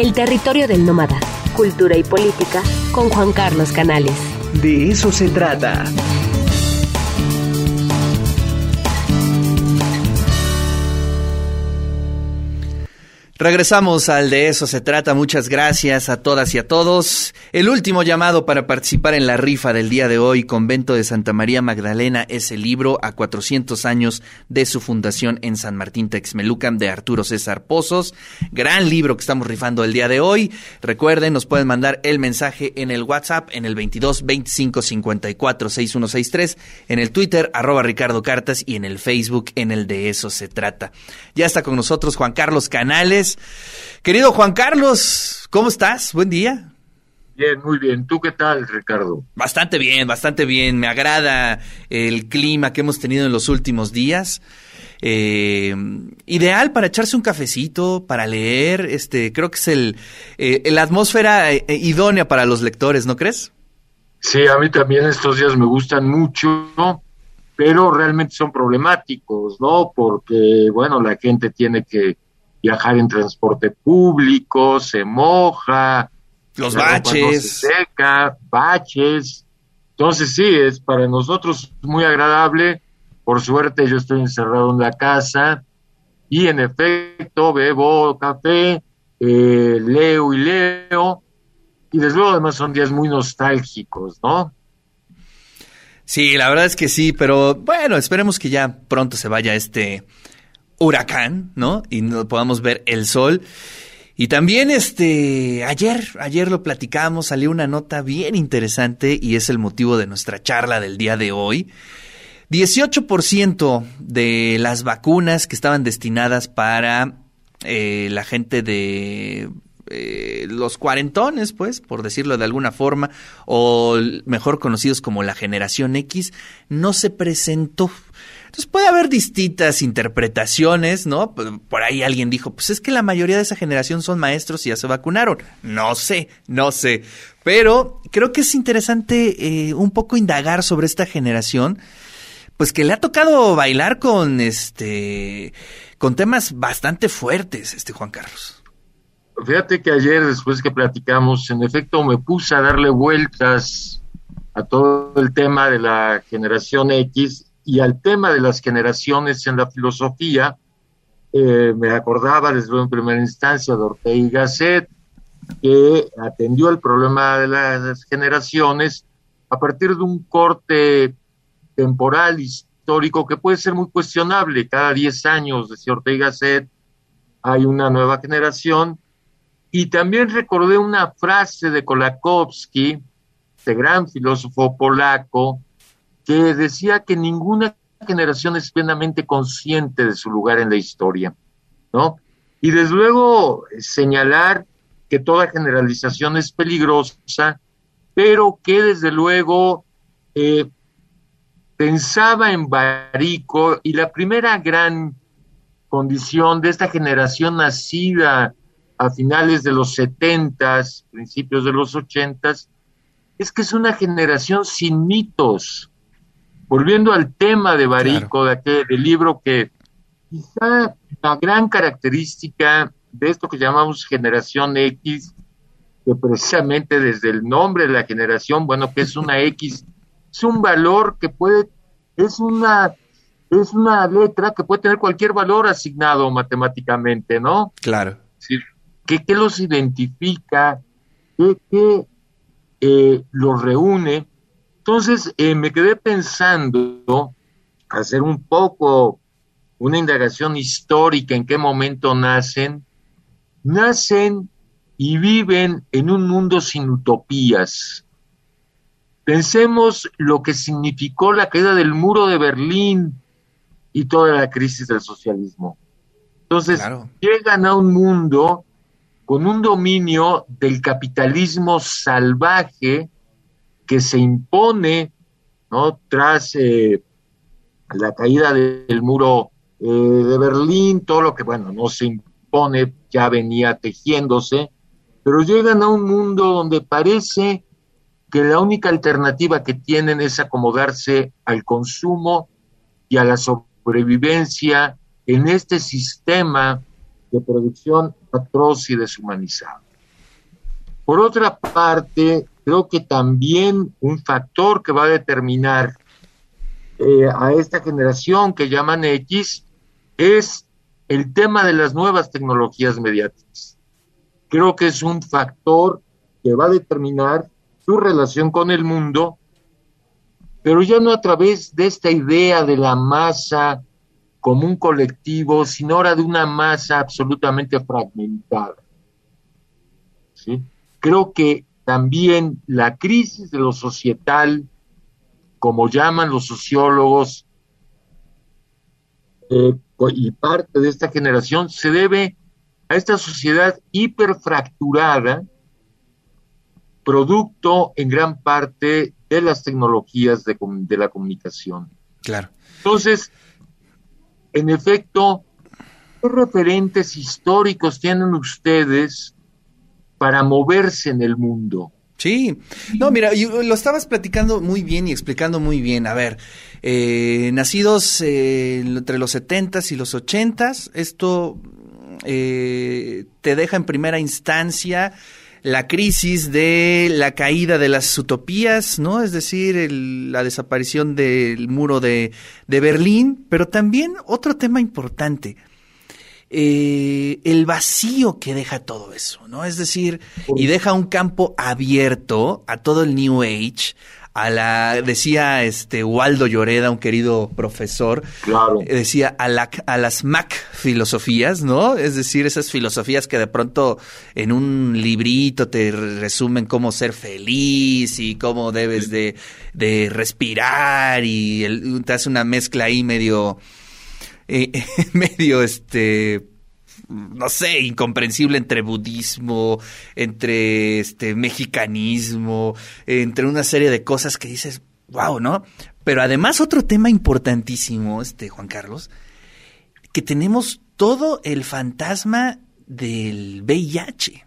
El territorio del nómada, cultura y política con Juan Carlos Canales. De eso se trata. Regresamos al de eso se trata. Muchas gracias a todas y a todos. El último llamado para participar en la rifa del día de hoy, Convento de Santa María Magdalena, es el libro a 400 años de su fundación en San Martín Texmelucan de Arturo César Pozos. Gran libro que estamos rifando el día de hoy. Recuerden, nos pueden mandar el mensaje en el WhatsApp en el 22 25 54 6163, en el Twitter arroba Ricardo Cartas y en el Facebook en el de eso se trata. Ya está con nosotros Juan Carlos Canales Querido Juan Carlos, ¿cómo estás? Buen día. Bien, muy bien. ¿Tú qué tal, Ricardo? Bastante bien, bastante bien. Me agrada el clima que hemos tenido en los últimos días. Eh, ideal para echarse un cafecito, para leer. Este, creo que es el, eh, la atmósfera eh, idónea para los lectores, ¿no crees? Sí, a mí también estos días me gustan mucho, pero realmente son problemáticos, ¿no? Porque, bueno, la gente tiene que viajar en transporte público, se moja, los baches, seca, baches. Entonces sí, es para nosotros muy agradable. Por suerte yo estoy encerrado en la casa y en efecto bebo café, eh, leo y leo. Y desde luego además son días muy nostálgicos, ¿no? Sí, la verdad es que sí, pero bueno, esperemos que ya pronto se vaya este huracán, ¿no? Y no podamos ver el sol. Y también este ayer, ayer lo platicamos, salió una nota bien interesante y es el motivo de nuestra charla del día de hoy. 18% de las vacunas que estaban destinadas para eh, la gente de eh, los cuarentones, pues, por decirlo de alguna forma, o mejor conocidos como la generación X, no se presentó. Entonces puede haber distintas interpretaciones, ¿no? Por ahí alguien dijo, pues es que la mayoría de esa generación son maestros y ya se vacunaron. No sé, no sé. Pero creo que es interesante eh, un poco indagar sobre esta generación, pues que le ha tocado bailar con este, con temas bastante fuertes, este Juan Carlos. Fíjate que ayer, después que platicamos, en efecto me puse a darle vueltas a todo el tema de la generación X y al tema de las generaciones en la filosofía, eh, me acordaba desde en primera instancia de Ortega y Gasset, que atendió el problema de las generaciones a partir de un corte temporal histórico que puede ser muy cuestionable. Cada 10 años, decía Ortega y Gasset, hay una nueva generación. Y también recordé una frase de Kolakowski, este gran filósofo polaco, que decía que ninguna generación es plenamente consciente de su lugar en la historia, ¿no? Y desde luego señalar que toda generalización es peligrosa, pero que desde luego eh, pensaba en Barico y la primera gran condición de esta generación nacida a finales de los setentas, principios de los ochentas, es que es una generación sin mitos, volviendo al tema de Barico, de aquel del libro que quizá la gran característica de esto que llamamos generación X, que precisamente desde el nombre de la generación, bueno, que es una X, es un valor que puede, es una, es una letra que puede tener cualquier valor asignado matemáticamente, ¿no? Claro. ¿qué, los identifica? ¿Qué, eh, los reúne? Entonces eh, me quedé pensando hacer un poco una indagación histórica en qué momento nacen. Nacen y viven en un mundo sin utopías. Pensemos lo que significó la caída del muro de Berlín y toda la crisis del socialismo. Entonces, llegan a un mundo con un dominio del capitalismo salvaje que se impone ¿no? tras eh, la caída del muro eh, de Berlín, todo lo que, bueno, no se impone, ya venía tejiéndose, pero llegan a un mundo donde parece que la única alternativa que tienen es acomodarse al consumo y a la sobrevivencia en este sistema de producción atroz y deshumanizado. Por otra parte, creo que también un factor que va a determinar eh, a esta generación que llaman X es el tema de las nuevas tecnologías mediáticas. Creo que es un factor que va a determinar su relación con el mundo, pero ya no a través de esta idea de la masa como un colectivo, sino ahora de una masa absolutamente fragmentada. ¿Sí? Creo que también la crisis de lo societal, como llaman los sociólogos, eh, y parte de esta generación se debe a esta sociedad hiperfracturada, producto en gran parte de las tecnologías de, de la comunicación. Claro. Entonces, en efecto, ¿qué referentes históricos tienen ustedes para moverse en el mundo? Sí, no, mira, lo estabas platicando muy bien y explicando muy bien. A ver, eh, nacidos eh, entre los 70s y los 80s, esto eh, te deja en primera instancia la crisis de la caída de las utopías, ¿no? Es decir, la desaparición del muro de Berlín, pero también otro tema importante, eh, el vacío que deja todo eso, ¿no? Es decir, y deja un campo abierto a todo el New Age, a la, decía este Waldo Lloreda, un querido profesor, claro. Eh, decía a, la, a las Mac filosofías, ¿no? Es decir, esas filosofías que de pronto en un librito te resumen cómo ser feliz y cómo debes de, de respirar y el, te hace una mezcla ahí medio eh, medio este no sé, incomprensible entre budismo, entre este mexicanismo, entre una serie de cosas que dices, wow, ¿no? Pero además otro tema importantísimo, este Juan Carlos, que tenemos todo el fantasma del VIH.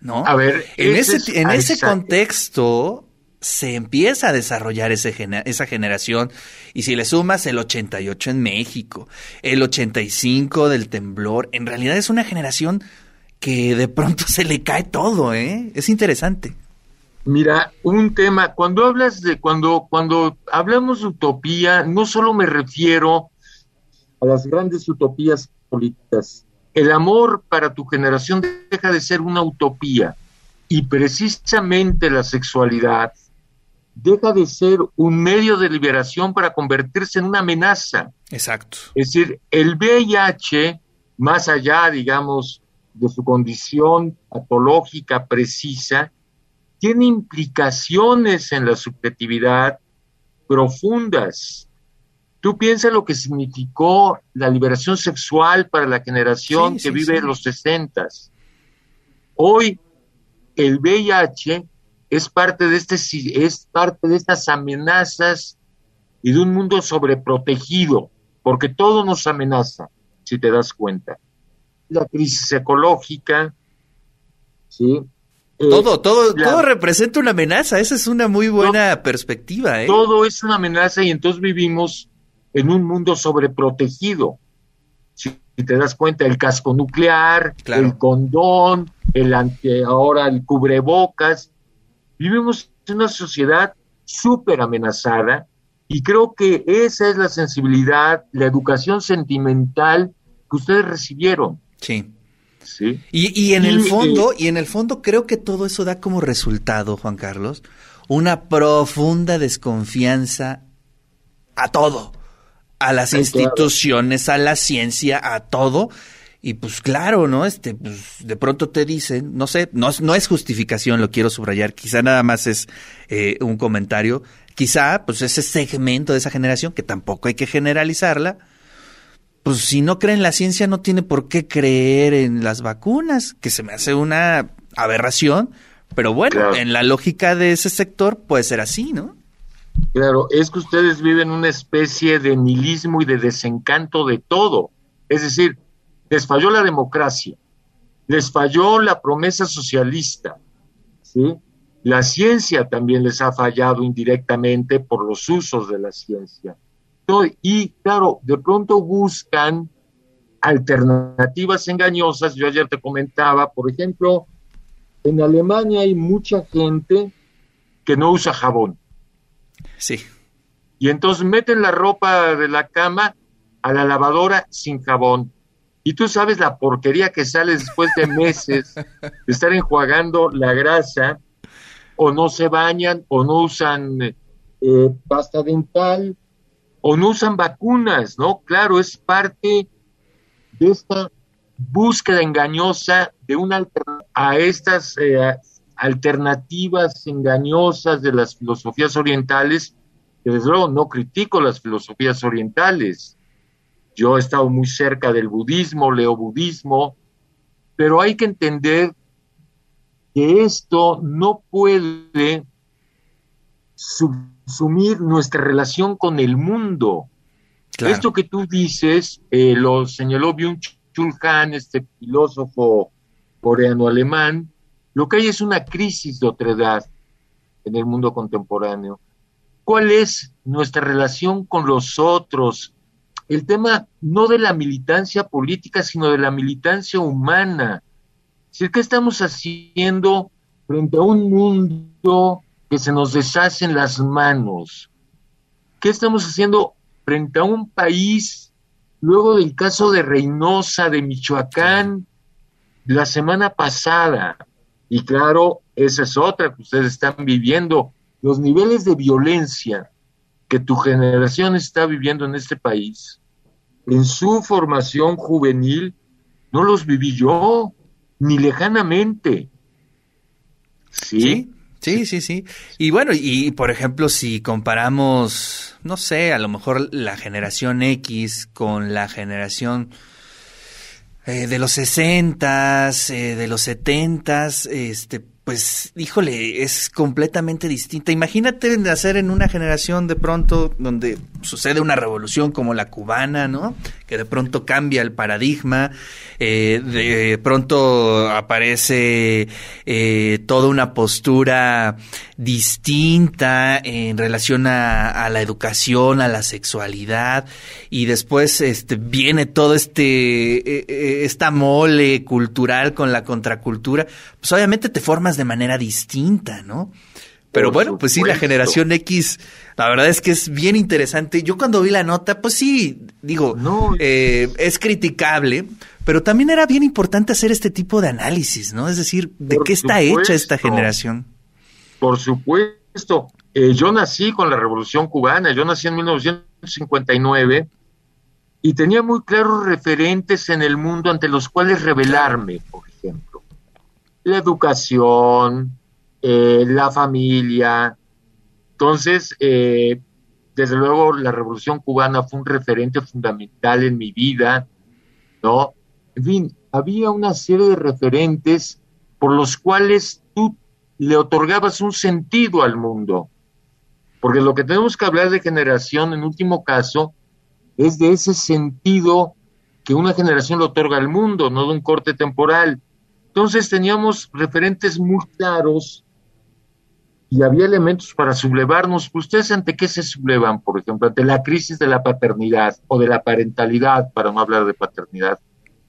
¿No? A ver, en ese, en ese contexto, se empieza a desarrollar ese esa generación y si le sumas el 88 en México, el 85 del temblor, en realidad es una generación que de pronto se le cae todo, ¿eh? Es interesante. Mira, un tema, cuando hablas de, cuando, cuando hablamos de utopía, no solo me refiero a las grandes utopías políticas. El amor para tu generación deja de ser una utopía y precisamente la sexualidad deja de ser un medio de liberación para convertirse en una amenaza. Exacto. Es decir, el VIH, más allá, digamos, de su condición patológica precisa, tiene implicaciones en la subjetividad profundas. Tú piensas lo que significó la liberación sexual para la generación que vive en los sesentas. Hoy el VIH es parte de este es parte de estas amenazas y de un mundo sobreprotegido, porque todo nos amenaza, si te das cuenta. La crisis ecológica, ¿sí? Eh, todo, todo, todo representa una amenaza, esa es una muy buena perspectiva. ¿eh? Todo es una amenaza y entonces vivimos en un mundo sobreprotegido. Si te das cuenta, el casco nuclear, el condón, el ante, ahora el cubrebocas, Vivimos en una sociedad súper amenazada y creo que esa es la sensibilidad, la educación sentimental que ustedes recibieron. Sí. Sí. Y, y en el fondo, y en el fondo creo que todo eso da como resultado, Juan Carlos, una profunda desconfianza a todo, a las instituciones, a la ciencia, a todo, y pues claro, ¿no? Este, pues de pronto te dicen, no sé, no, no es justificación, lo quiero subrayar, quizá nada más es eh, un comentario, quizá pues ese segmento de esa generación, que tampoco hay que generalizarla, pues si no cree en la ciencia no tiene por qué creer en las vacunas, que se me hace una aberración, pero bueno, en la lógica de ese sector puede ser así, ¿no? Claro, es que ustedes viven una especie de nihilismo y de desencanto de todo. Es decir, les falló la democracia, les falló la promesa socialista, ¿sí? La ciencia también les ha fallado indirectamente por los usos de la ciencia. Y claro, de pronto buscan alternativas engañosas. Yo ayer te comentaba, por ejemplo, en Alemania hay mucha gente que no usa jabón. Sí. Y entonces meten la ropa de la cama a la lavadora sin jabón. Y tú sabes la porquería que sale después de meses de estar enjuagando la grasa, o no se bañan, o no usan eh, pasta dental, o no usan vacunas, ¿no? Claro, es parte de esta búsqueda engañosa de una a estas eh, alternativas engañosas de las filosofías orientales, que desde luego no critico las filosofías orientales. Yo he estado muy cerca del budismo, leo budismo, pero hay que entender que esto no puede subsumir nuestra relación con el mundo. Esto que tú dices, eh, lo señaló Byung-Chul Han, este filósofo coreano-alemán, lo que hay es una crisis de otredad en el mundo contemporáneo. ¿Cuál es nuestra relación con los otros? El tema no de la militancia política, sino de la militancia humana. ¿qué estamos haciendo frente a un mundo que se nos deshace en las manos? ¿Qué estamos haciendo frente a un país, luego del caso de Reynosa, de Michoacán, la semana pasada? Y claro, esa es otra que ustedes están viviendo. Los niveles de violencia que tu generación está viviendo en este país, en su formación juvenil, no los viví yo, ni lejanamente. ¿Sí? Sí, sí, sí. Y bueno, y por ejemplo, si comparamos, no sé, a lo mejor la generación X con la generación eh, de los sesentas, eh, de los setentas, este, pues, híjole, es completamente distinta. Imagínate nacer en una generación de pronto donde sucede una revolución como la cubana, ¿no? Que de pronto cambia el paradigma, eh, de pronto aparece eh, toda una postura distinta en relación a, la educación, a la sexualidad, y después este, viene todo este, eh, esta mole cultural con la contracultura, pues obviamente te formas de manera distinta, ¿no? Pero bueno, pues sí, la generación X, la verdad es que es bien interesante. Yo cuando vi la nota, pues sí, digo, eh, es criticable, pero también era bien importante hacer este tipo de análisis, ¿no? Es decir, ¿de qué está hecha esta generación? Por supuesto. Eh, yo nací con la Revolución Cubana, yo nací en 1959 y tenía muy claros referentes en el mundo ante los cuales revelarme, por ejemplo la educación, eh, la familia. Entonces, eh, desde luego, la Revolución Cubana fue un referente fundamental en mi vida, ¿no? En fin, había una serie de referentes por los cuales tú le otorgabas un sentido al mundo. Porque lo que tenemos que hablar de generación, en último caso, es de ese sentido que una generación le otorga al mundo, no de un corte temporal. Entonces teníamos referentes muy claros y había elementos para sublevarnos. ¿Ustedes ante qué se sublevan, por ejemplo? Ante la crisis de la paternidad o de la parentalidad, para no hablar de paternidad.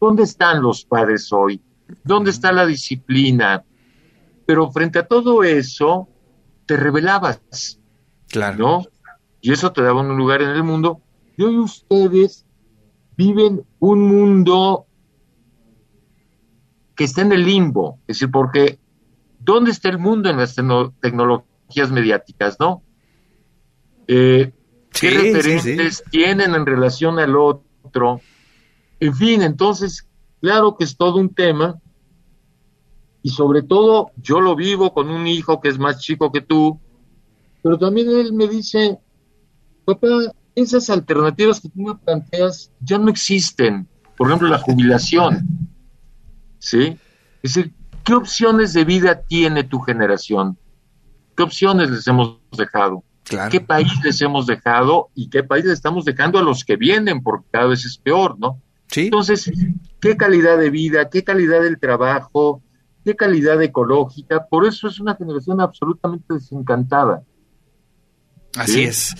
¿Dónde están los padres hoy? ¿Dónde está la disciplina? Pero frente a todo eso, te revelabas. Claro. ¿No? Y eso te daba un lugar en el mundo. Y hoy ustedes viven un mundo que está en el limbo, es decir, porque ¿dónde está el mundo en las tecnologías mediáticas, no? Eh, ¿Qué referentes tienen en relación al otro? En fin, entonces, claro que es todo un tema, y sobre todo yo lo vivo con un hijo que es más chico que tú, pero también él me dice, papá, esas alternativas que tú me planteas ya no existen, por ejemplo, la jubilación. ¿Sí? Es decir, ¿qué opciones de vida tiene tu generación? ¿Qué opciones les hemos dejado? ¿Qué país les hemos dejado y qué país les estamos dejando a los que vienen? Porque cada vez es peor, ¿no? Entonces, ¿qué calidad de vida? ¿Qué calidad del trabajo? ¿Qué calidad ecológica? Por eso es una generación absolutamente desencantada. Así es.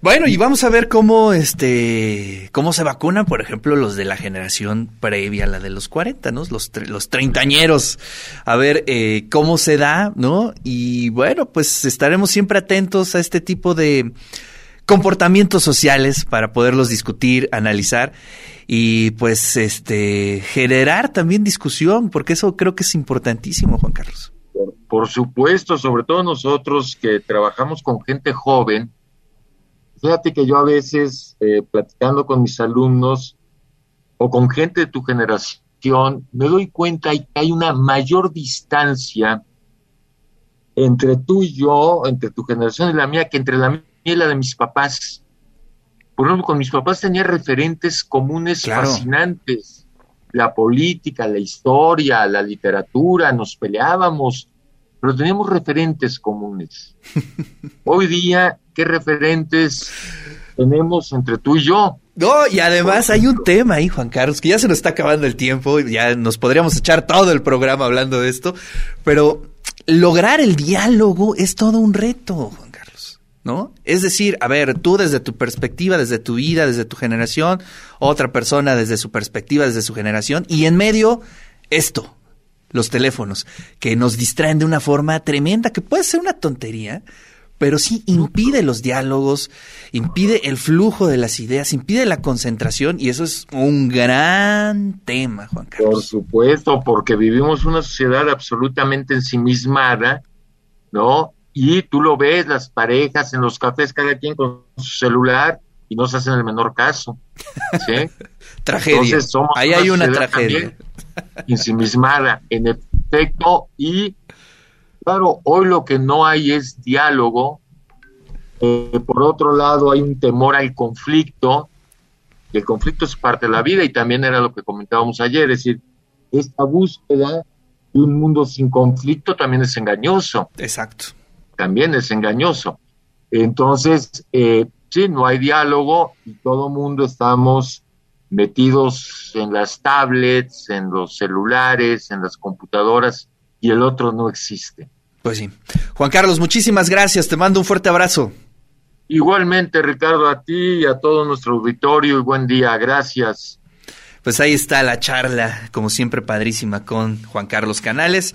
Bueno, y vamos a ver cómo este cómo se vacunan, por ejemplo, los de la generación previa a la de los 40, ¿no? Los los treintañeros. A ver eh, cómo se da, ¿no? Y bueno, pues estaremos siempre atentos a este tipo de comportamientos sociales para poderlos discutir, analizar y pues este generar también discusión, porque eso creo que es importantísimo, Juan Carlos. Por supuesto, sobre todo nosotros que trabajamos con gente joven. Fíjate que yo a veces, eh, platicando con mis alumnos o con gente de tu generación, me doy cuenta que hay una mayor distancia entre tú y yo, entre tu generación y la mía, que entre la mía y la de mis papás. Por ejemplo, con mis papás tenía referentes comunes fascinantes. La política, la historia, la literatura, nos peleábamos, pero teníamos referentes comunes. Hoy día, ¿qué referentes tenemos entre tú y yo? No, y además hay un tema ahí, Juan Carlos, que ya se nos está acabando el tiempo, ya nos podríamos echar todo el programa hablando de esto, pero lograr el diálogo es todo un reto, Juan Carlos, ¿no? Es decir, a ver, tú desde tu perspectiva, desde tu vida, desde tu generación, otra persona desde su perspectiva, desde su generación, y en medio, esto, los teléfonos, que nos distraen de una forma tremenda, que puede ser una tontería, pero sí impide los diálogos, impide el flujo de las ideas, impide la concentración y eso es un gran tema, Juan Carlos. Por supuesto, porque vivimos una sociedad absolutamente ensimismada, ¿no? Y tú lo ves, las parejas en los cafés, cada quien con su celular y no se hacen el menor caso. ¿sí? tragedia. Ahí hay una tragedia. Ensimismada, en efecto, y claro, hoy lo que no hay es diálogo. Eh, por otro lado, hay un temor al conflicto. El conflicto es parte de la vida y también era lo que comentábamos ayer, es decir, esta búsqueda de un mundo sin conflicto también es engañoso. Exacto. También es engañoso. Entonces, eh, sí, no hay diálogo y todo mundo estamos metidos en las tablets, en los celulares, en las computadoras y el otro no existe. Pues sí. Juan Carlos, muchísimas gracias. Te mando un fuerte abrazo. Igualmente, Ricardo, a ti y a todo nuestro auditorio y buen día. Gracias. Pues ahí está la charla, como siempre, padrísima con Juan Carlos Canales.